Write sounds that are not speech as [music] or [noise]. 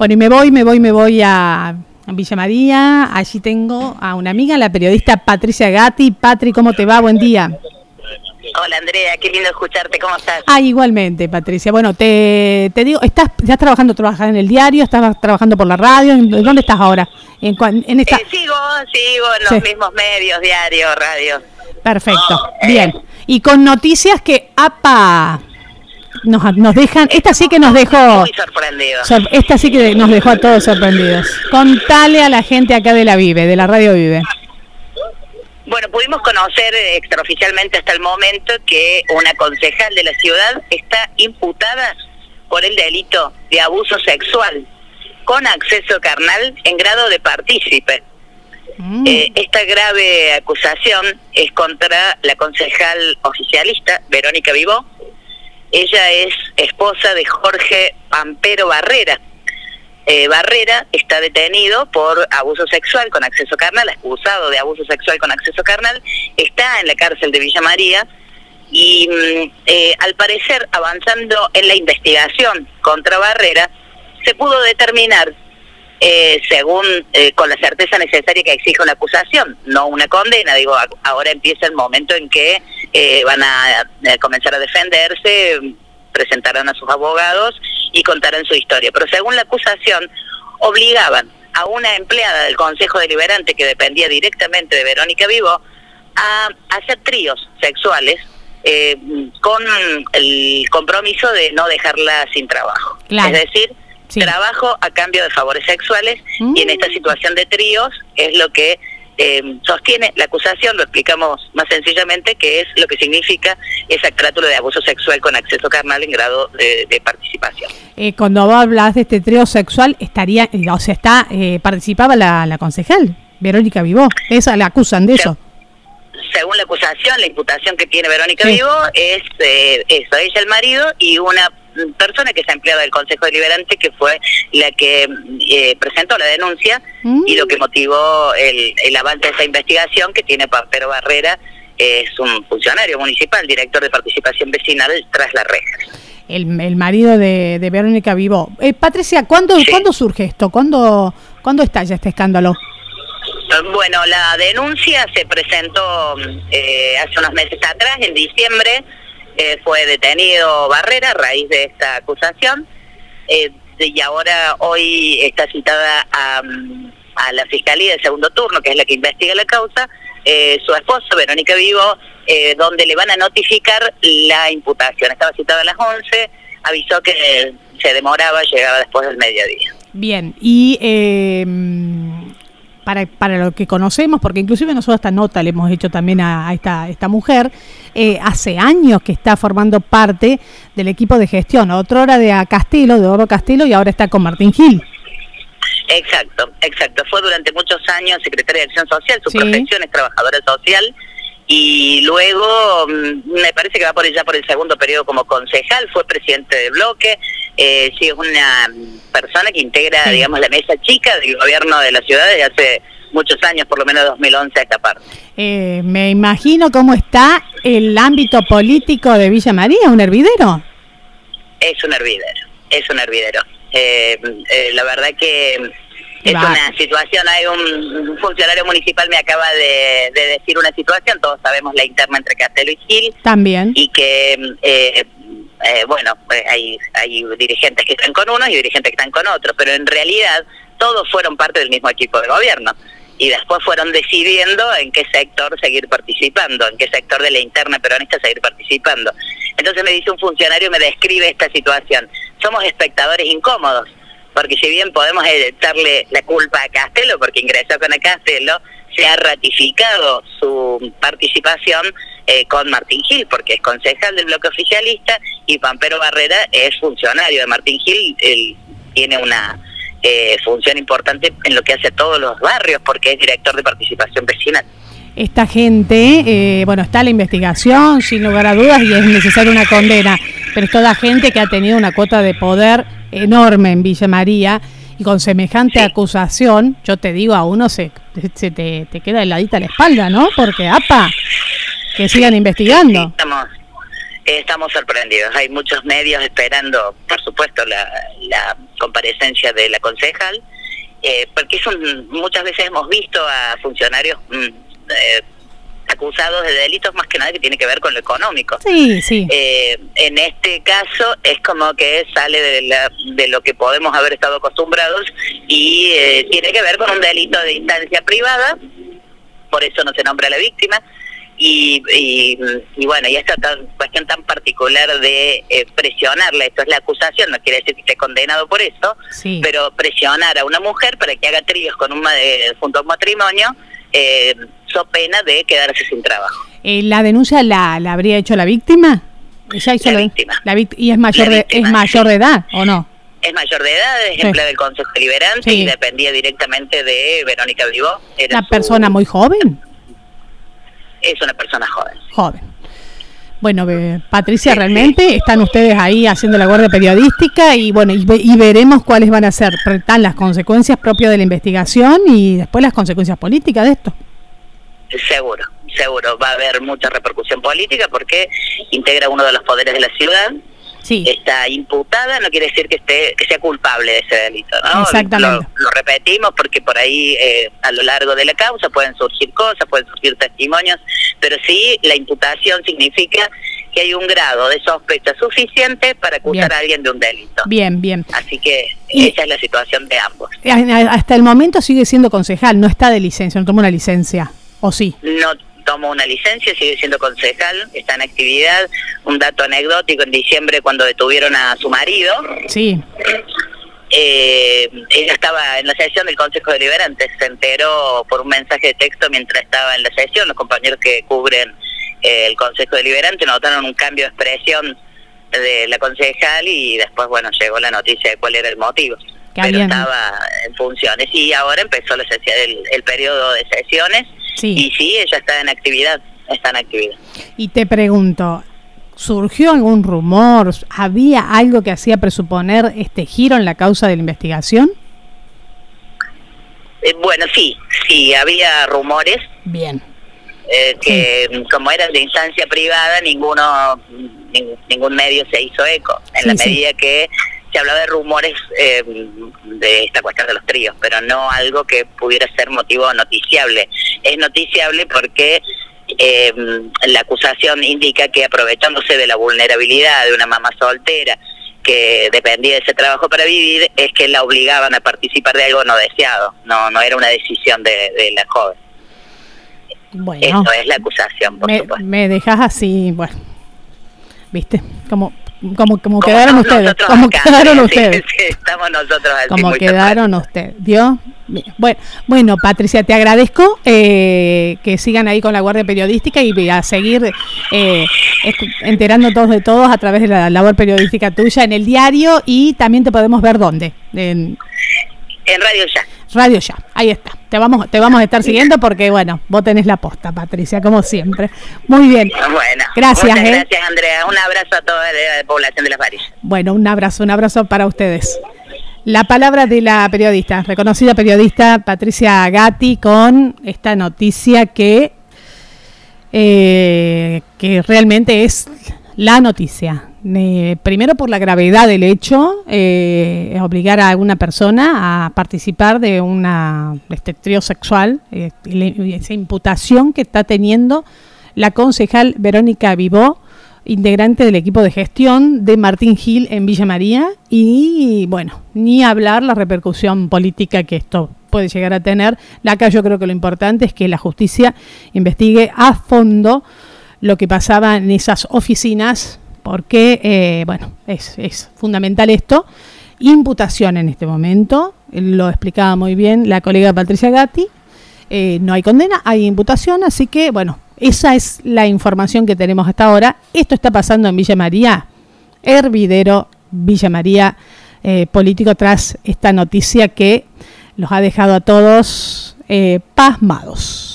Bueno, y me voy, me voy, me voy a Villa María. Allí tengo a una amiga, la periodista Patricia Gatti. Patri, ¿cómo te va? Buen día. Hola Andrea, qué lindo escucharte, ¿cómo estás? Ah, igualmente, Patricia. Bueno, te, te digo, ¿estás, ¿estás trabajando, trabajas en el diario? ¿Estás trabajando por la radio? ¿Dónde estás ahora? En, en esta... Eh, sigo, sigo en los mismos medios, diario, radio. Perfecto, bien. Eh. Y con noticias que, ¡apa! Nos, nos dejan, esta sí que nos dejó... Muy sorprendidos. esta sí que nos dejó a todos sorprendidos. Contale a la gente acá de la Vive, de la Radio Vive. Bueno, pudimos conocer extraoficialmente hasta el momento que una concejal de la ciudad está imputada por el delito de abuso sexual con acceso carnal en grado de partícipe. Mm. Eh, esta grave acusación es contra la concejal oficialista Verónica Vivó, ella es esposa de Jorge Pampero Barrera. Eh, Barrera está detenido por abuso sexual con acceso carnal, acusado de abuso sexual con acceso carnal, está en la cárcel de Villa María y mm, eh, al parecer avanzando en la investigación contra Barrera, se pudo determinar eh, según eh, con la certeza necesaria que exige una acusación, no una condena. Digo, ahora empieza el momento en que eh, van a, comenzar a defenderse, presentarán a sus abogados y contarán su historia. Pero según la acusación, obligaban a una empleada del Consejo Deliberante que dependía directamente de Verónica Vivo a hacer tríos sexuales con el compromiso de no dejarla sin trabajo. Es decir, trabajo a cambio de favores sexuales y en esta mm. situación de tríos es lo que eh, sostiene la acusación, lo explicamos más sencillamente, que es lo que significa esa carátula de abuso sexual con acceso carnal en grado de, participación. Eh, cuando vos hablas de este trío sexual, estaría, o sea, está, eh, participaba la, la concejal, Verónica Vivó, esa la acusan de eso según la acusación, la imputación que tiene Verónica Vivo es eh, eso, ella el marido y una persona que es empleada del Consejo Deliberante que fue la que eh, presentó la denuncia y lo que mm. motivó el, el avance de esa investigación que tiene Pampero Barrera, es un funcionario municipal, director de participación vecinal tras la reja. El, el marido de, de Verónica Vivo. Eh, Patricia, ¿cuándo, ¿cuándo surge esto? ¿Cuándo, ¿Cuándo estalla este escándalo? Bueno, la denuncia se presentó eh, hace unos meses atrás, en diciembre, eh, fue detenido Barrera a raíz de esta acusación eh, y ahora hoy está citada a, la Fiscalía de segundo turno, que es la que investiga la causa, su esposo, Verónica Vivo, donde le van a notificar la imputación. Estaba citada a las 11, avisó que se demoraba, llegaba después del mediodía. Bien, y para, para lo que conocemos, porque inclusive nosotros esta nota le hemos hecho también a, esta, esta mujer, eh, hace años que está formando parte del equipo de gestión, otra hora de a Castelo, de Oro Castelo, y ahora está con Martín Gil. Exacto, exacto. Fue durante muchos años secretaria de Acción Social, su profesión es trabajadora social y luego mm, me parece que va por ya por el segundo periodo como concejal, fue presidente de bloque, eh, sí es una persona que integra, digamos, la mesa chica del gobierno de la ciudad desde hace muchos años, por lo menos 2011 a esta parte. Eh, me imagino cómo está el ámbito político de Villa María, un hervidero. Es un hervidero, es un hervidero. Eh, eh, la verdad que es una situación, hay un, funcionario municipal me acaba de, decir una situación, todos sabemos la interna entre Castelo y Gil. También. Y que eh, eh, bueno, pues hay, hay dirigentes que están con unos y dirigentes que están con otros, pero en realidad todos fueron parte del mismo equipo de gobierno y después fueron decidiendo en qué sector seguir participando, en qué sector de la interna peronista seguir participando. Entonces me dice un funcionario, me describe esta situación. Somos espectadores incómodos, porque si bien podemos echarle la culpa a Castelo, porque ingresó con el Castelo, se ha ratificado su participación eh, con Martín Gil, porque es concejal del bloque oficialista y Pampero Barrera es funcionario de Martín Gil, él tiene una eh, función importante en lo que hace a todos los barrios, porque es director de participación vecinal. Esta gente, eh, bueno, está la investigación, sin lugar a dudas, y es necesaria una condena, pero es toda gente que ha tenido una cuota de poder enorme en Villa María y con semejante acusación, yo te digo, a uno se, se te, te queda heladita la espalda, ¿no? Porque, apa, que sigan investigando. estamos, Estamos sorprendidos. Hay muchos medios esperando, por supuesto, la, la comparecencia de la concejal, eh, porque son, muchas veces hemos visto a funcionarios mm, eh, acusados de delitos más que nada que tiene que ver con lo económico. Sí, sí. Eh, en este caso es como que sale de, la, de lo que podemos haber estado acostumbrados y tiene que ver con un delito de instancia privada, por eso no se nombra a la víctima y, y, bueno, y esta cuestión tan particular de eh, presionarla, esto es la acusación, no quiere decir que esté condenado por eso, pero presionar a una mujer para que haga tríos con un, eh, junto a un matrimonio, eh, so pena de quedarse sin trabajo. Eh, ¿La denuncia la, la habría hecho la víctima? Hizo la, víctima. ¿Y es mayor, de, es mayor de edad o no? Es mayor de edad, es empleada del Consejo Deliberante y dependía directamente de Verónica Vivó. ¿Una persona muy joven? es una persona joven. Joven. Bueno, Patricia, realmente están ustedes ahí haciendo la guardia periodística y bueno, y, veremos cuáles van a ser las consecuencias propias de la investigación y después las consecuencias políticas de esto. Seguro, seguro. Va a haber mucha repercusión política porque integra uno de los poderes de la ciudad está imputada, no quiere decir que esté que sea culpable de ese delito. ¿no? Exactamente. Lo, repetimos porque por ahí eh, a lo largo de la causa pueden surgir cosas, pueden surgir testimonios, pero sí la imputación significa que hay un grado de sospecha suficiente para acusar a alguien de un delito. Bien, bien. Así que esa es la situación de ambos. Hasta el momento sigue siendo concejal, no está de licencia, no toma una licencia, ¿o sí? No tomó una licencia, sigue siendo concejal, está en actividad. Un dato anecdótico, en diciembre cuando detuvieron a su marido, sí. Eh, ella estaba en la sesión del Consejo Deliberante, se enteró por un mensaje de texto mientras estaba en la sesión, los compañeros que cubren eh, el Consejo Deliberante notaron un cambio de expresión de la concejal y después, bueno, llegó la noticia de cuál era el motivo. Pero estaba en funciones y ahora empezó la sesión, el, el periodo de sesiones y sí, ella está en actividad, está en actividad. Y te pregunto, ¿surgió algún rumor? ¿Había algo que hacía presuponer este giro en la causa de la investigación? Eh, bueno, sí, sí, había rumores. Bien. Eh, que como eran de instancia privada, ninguno, ningún medio se hizo eco. En la medida que se hablaba de rumores eh, de esta cuestión de los tríos, pero no algo que pudiera ser motivo noticiable. Es noticiable porque eh, la acusación indica que aprovechándose de la vulnerabilidad de una mamá soltera que dependía de ese trabajo para vivir, es que la obligaban a participar de algo no deseado, no no era una decisión de, la joven. Bueno, Eso es la acusación, por me, supuesto. Me dejas así, bueno, viste, como como, como, quedaron ustedes, como [laughs] quedaron ustedes. estamos nosotros Como quedaron ustedes, ¿vio? Bueno, bueno, Patricia, te agradezco eh, que sigan ahí con la Guardia Periodística y a seguir eh, enterando todos de todos a través de la labor periodística tuya en el diario y también te podemos ver dónde. En, en Radio Ya. Radio Ya, ahí está. Te vamos, te vamos a estar siguiendo porque, bueno, vos tenés la posta, Patricia, como siempre. Muy bien. Bueno, gracias. Muchas ¿eh? gracias, Andrea. Un abrazo a toda la población de Las Varillas. Bueno, un abrazo, un abrazo para ustedes. La palabra de la periodista, reconocida periodista Patricia Gatti, con esta noticia que, eh, que realmente es la noticia primero por la gravedad del hecho, eh, obligar a alguna persona a participar de una este trío sexual, eh, esa imputación que está teniendo la concejal Verónica Vivó, integrante del equipo de gestión de Martín Gil en Villa María, y bueno, ni hablar la repercusión política que esto puede llegar a tener. Acá yo creo que lo importante es que la justicia investigue a fondo lo que pasaba en esas oficinas porque, eh, bueno, es, es fundamental esto. Imputación en este momento, lo explicaba muy bien la colega Patricia Gatti. Eh, no hay condena, hay imputación, así que, bueno, esa es la información que tenemos hasta ahora. Esto está pasando en Villa María, hervidero Villa María eh, político, tras esta noticia que los ha dejado a todos pasmados.